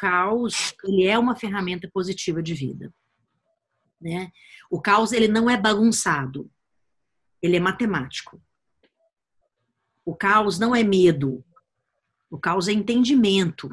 caos ele é uma ferramenta positiva de vida. Né? O caos ele não é bagunçado, ele é matemático. O caos não é medo, o caos é entendimento.